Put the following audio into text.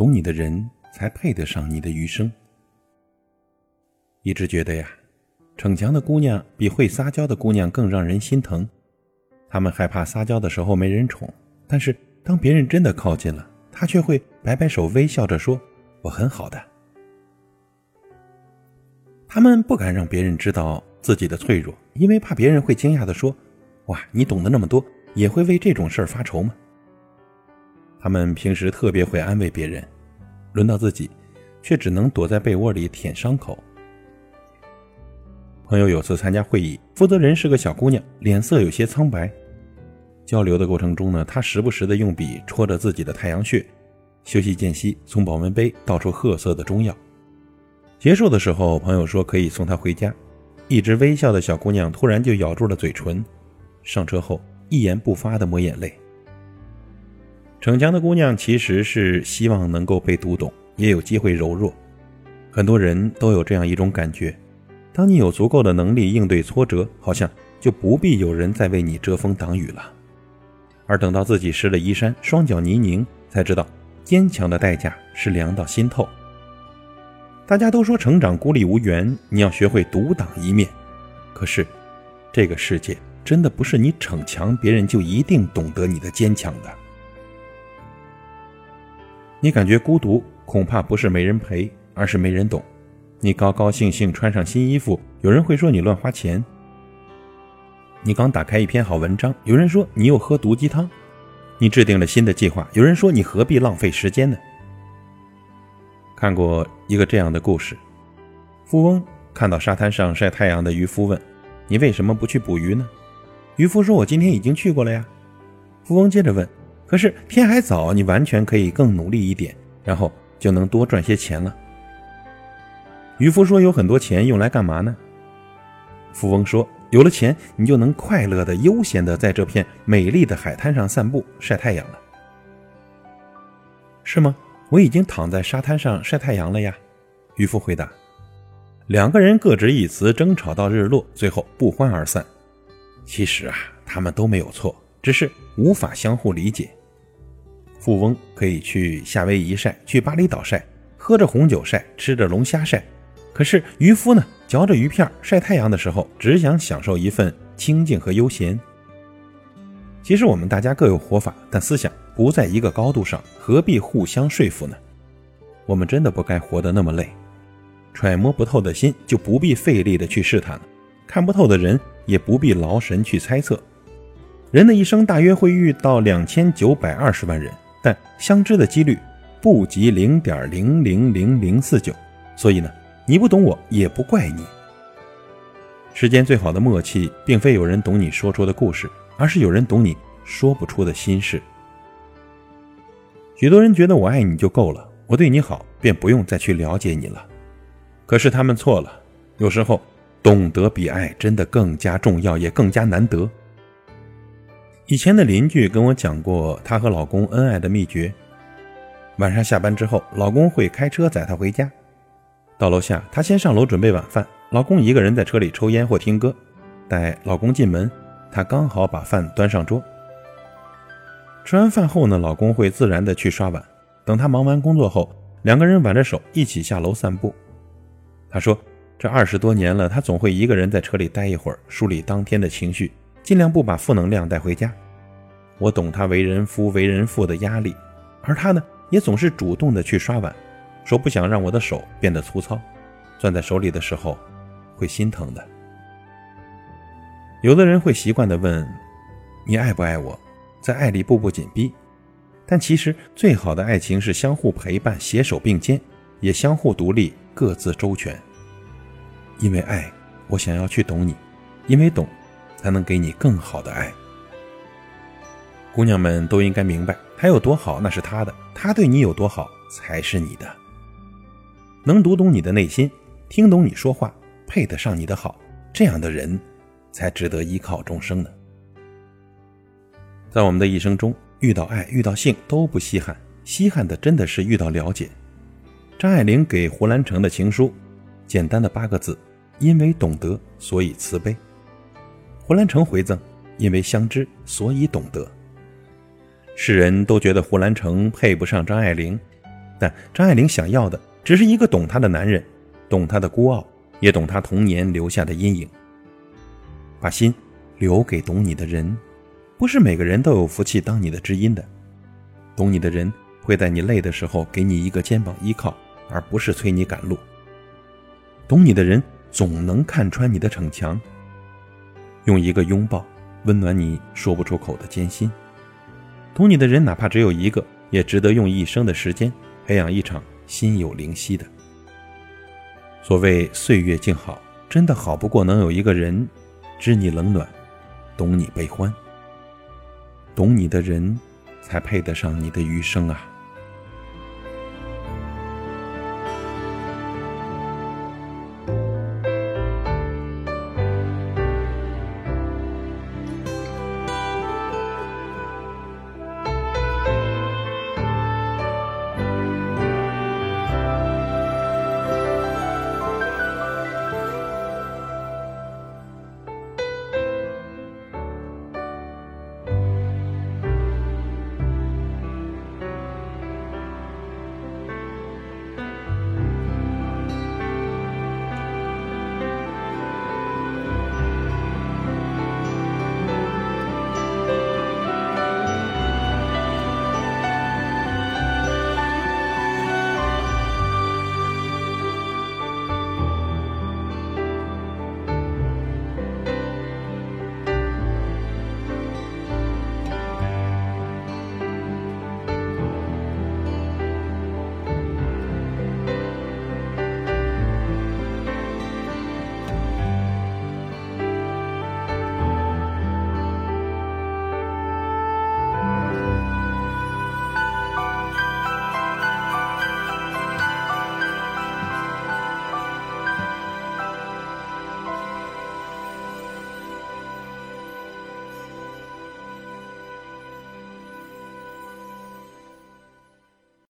懂你的人才配得上你的余生。一直觉得呀，逞强的姑娘比会撒娇的姑娘更让人心疼。她们害怕撒娇的时候没人宠，但是当别人真的靠近了，她却会摆摆手，微笑着说：“我很好的。”他们不敢让别人知道自己的脆弱，因为怕别人会惊讶地说：“哇，你懂得那么多，也会为这种事儿发愁吗？”他们平时特别会安慰别人，轮到自己，却只能躲在被窝里舔伤口。朋友有次参加会议，负责人是个小姑娘，脸色有些苍白。交流的过程中呢，她时不时的用笔戳着自己的太阳穴。休息间隙，从保温杯倒出褐色的中药。结束的时候，朋友说可以送她回家。一直微笑的小姑娘突然就咬住了嘴唇，上车后一言不发的抹眼泪。逞强的姑娘其实是希望能够被读懂，也有机会柔弱。很多人都有这样一种感觉：当你有足够的能力应对挫折，好像就不必有人再为你遮风挡雨了。而等到自己湿了衣衫，双脚泥泞，才知道坚强的代价是凉到心透。大家都说成长孤立无援，你要学会独挡一面。可是，这个世界真的不是你逞强，别人就一定懂得你的坚强的。你感觉孤独，恐怕不是没人陪，而是没人懂。你高高兴兴穿上新衣服，有人会说你乱花钱。你刚打开一篇好文章，有人说你又喝毒鸡汤。你制定了新的计划，有人说你何必浪费时间呢？看过一个这样的故事：富翁看到沙滩上晒太阳的渔夫，问：“你为什么不去捕鱼呢？”渔夫说：“我今天已经去过了呀。”富翁接着问。可是天还早，你完全可以更努力一点，然后就能多赚些钱了。渔夫说：“有很多钱用来干嘛呢？”富翁说：“有了钱，你就能快乐的、悠闲的在这片美丽的海滩上散步、晒太阳了。”是吗？我已经躺在沙滩上晒太阳了呀。渔夫回答。两个人各执一词，争吵到日落，最后不欢而散。其实啊，他们都没有错，只是无法相互理解。富翁可以去夏威夷晒，去巴厘岛晒，喝着红酒晒，吃着龙虾晒。可是渔夫呢，嚼着鱼片晒太阳的时候，只想享受一份清静和悠闲。其实我们大家各有活法，但思想不在一个高度上，何必互相说服呢？我们真的不该活得那么累。揣摩不透的心，就不必费力的去试探了；看不透的人，也不必劳神去猜测。人的一生大约会遇到两千九百二十万人。但相知的几率不及零点零零零零四九，所以呢，你不懂我也不怪你。世间最好的默契，并非有人懂你说出的故事，而是有人懂你说不出的心事。许多人觉得我爱你就够了，我对你好便不用再去了解你了。可是他们错了，有时候懂得比爱真的更加重要，也更加难得。以前的邻居跟我讲过她和老公恩爱的秘诀：晚上下班之后，老公会开车载她回家。到楼下，她先上楼准备晚饭，老公一个人在车里抽烟或听歌。待老公进门，她刚好把饭端上桌。吃完饭后呢，老公会自然的去刷碗。等他忙完工作后，两个人挽着手一起下楼散步。他说：“这二十多年了，他总会一个人在车里待一会儿，梳理当天的情绪。”尽量不把负能量带回家。我懂他为人夫、为人父的压力，而他呢，也总是主动的去刷碗，说不想让我的手变得粗糙，攥在手里的时候会心疼的。有的人会习惯的问：“你爱不爱我？”在爱里步步紧逼。但其实最好的爱情是相互陪伴、携手并肩，也相互独立、各自周全。因为爱，我想要去懂你；因为懂。才能给你更好的爱。姑娘们都应该明白，他有多好那是他的，他对你有多好才是你的。能读懂你的内心，听懂你说话，配得上你的好，这样的人才值得依靠终生呢。在我们的一生中，遇到爱、遇到性都不稀罕，稀罕的真的是遇到了解。张爱玲给胡兰成的情书，简单的八个字：因为懂得，所以慈悲。胡兰成回赠：“因为相知，所以懂得。”世人都觉得胡兰成配不上张爱玲，但张爱玲想要的只是一个懂她的男人，懂她的孤傲，也懂她童年留下的阴影。把心留给懂你的人，不是每个人都有福气当你的知音的。懂你的人会在你累的时候给你一个肩膀依靠，而不是催你赶路。懂你的人总能看穿你的逞强，用一个拥抱温暖你说不出口的艰辛。懂你的人哪怕只有一个，也值得用一生的时间培养一场心有灵犀的。所谓岁月静好，真的好不过能有一个人。知你冷暖，懂你悲欢，懂你的人，才配得上你的余生啊！